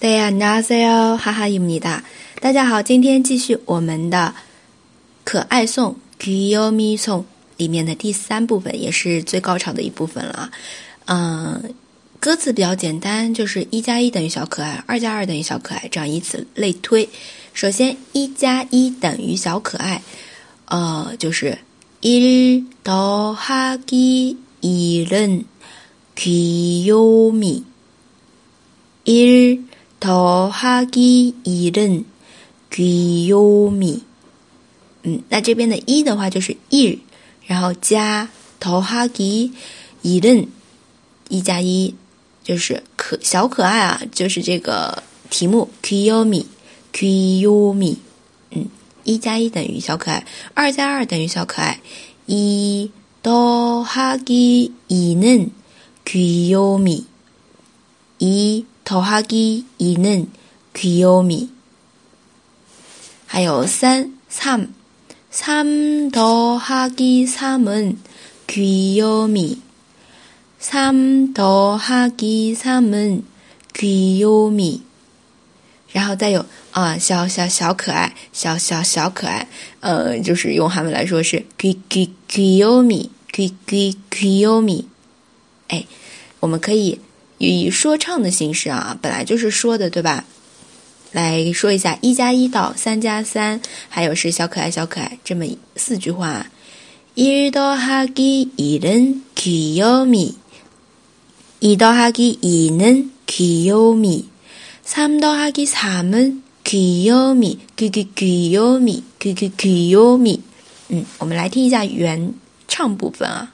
大家好，哈哈伊姆尼达，大家好，今天继续我们的可爱颂《Kiyomi 颂》里面的第三部分，也是最高潮的一部分了。嗯，歌词比较简单，就是一加一等于小可爱，二加二等于小可爱，这样以此类推。首先，一加一等于小可爱，呃，就是一더하기일은귀요 미。 一 더하기일은귀요 미。 嗯，那这边的一的话就是일然后加더하기일은一加一就是可小可爱啊，就是这个题目귀요 미， 귀요 미。 嗯，一加一等于小可爱，二加二等于小可爱，一더하기이는귀요 미， 一。 더하기이는귀요 미， 还有三삼삼더하기삼은귀요 미， 삼더하기삼은귀요 미， 然后再有啊小小小可爱，小小小可爱，呃，就是用韩文来说是귀귀귀요 미， 귀귀귀요 미， 哎，我们可以。 以说唱的形式啊，本来就是说的，对吧？来说一下一加一到三加三，还有是小可爱小可爱这么四句话。一到哈기이는귀요 미， 一到哈기이는귀요 미， 三到哈기삼은귀요 미， 귀귀귀요 미， 귀귀귀요 미。 嗯，我们来听一下原唱部分啊。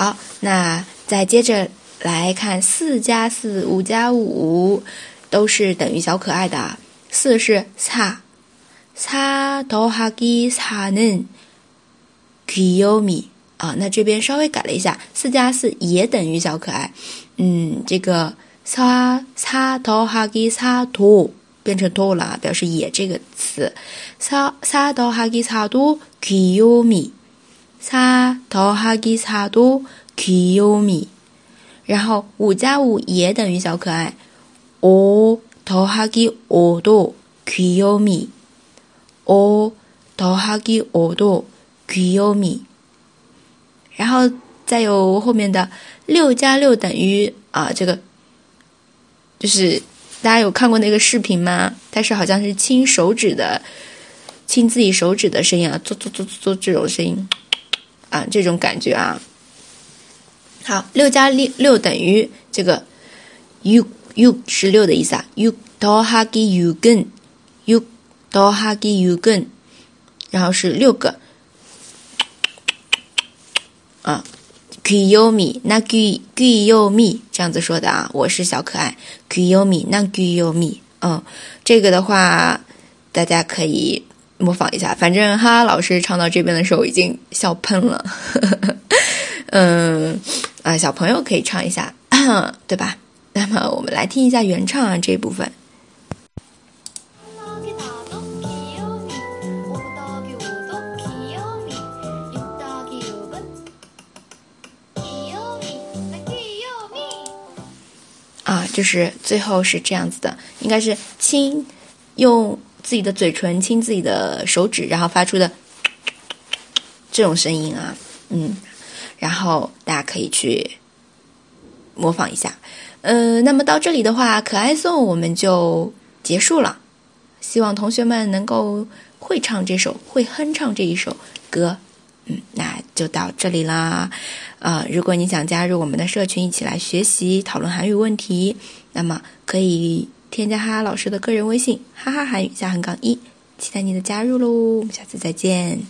好，那再接着来看四加四、五加五，都是等于小可爱的。四是사 사， 더하기사는귀요 미。 啊，那这边稍微改了一下，四加四也等于小可爱。嗯，这个사 사， 더하기사 도， 变成도了，表示也这个词。사 사， 더하기사도귀요 미。 사더하기사도귀요 미， 然后五加五也等于小可爱。오더하기오도귀요 미， 오더하기오도귀요 미。 然后再有后面的六加六等于啊，这个就是大家有看过那个视频吗？但是好像是亲手指的，亲自己手指的声音啊，做做做做这种声音。 啊，这种感觉啊。好，六加六六等于这个 UU 是六的意思啊，yu do ha gi yu gen，yu do ha gi yu gen，然后是六个。啊，kuyomi Nagi kuyomi 这样子说的啊，我是小可爱，kuyomi Nagi Yomi 嗯，这个的话大家可以。模仿一下，反正哈哈老师唱到这边的时候已经笑喷了，嗯啊，小朋友可以唱一下，对吧？那么我们来听一下原唱啊这一部分。啊，就是最后是这样子的，应该是亲用。自己的嘴唇亲自己的手指，然后发出的这种声音啊，嗯，然后大家可以去模仿一下，呃，那么到这里的话，可爱颂我们就结束了。希望同学们能够会唱这首，会哼唱这一首歌，嗯，那就到这里啦。呃，如果你想加入我们的社群，一起来学习讨论韩语问题，那么可以。添加哈哈老师的个人微信，哈哈韩语加横杠一，期待你的加入喽！我们下次再见。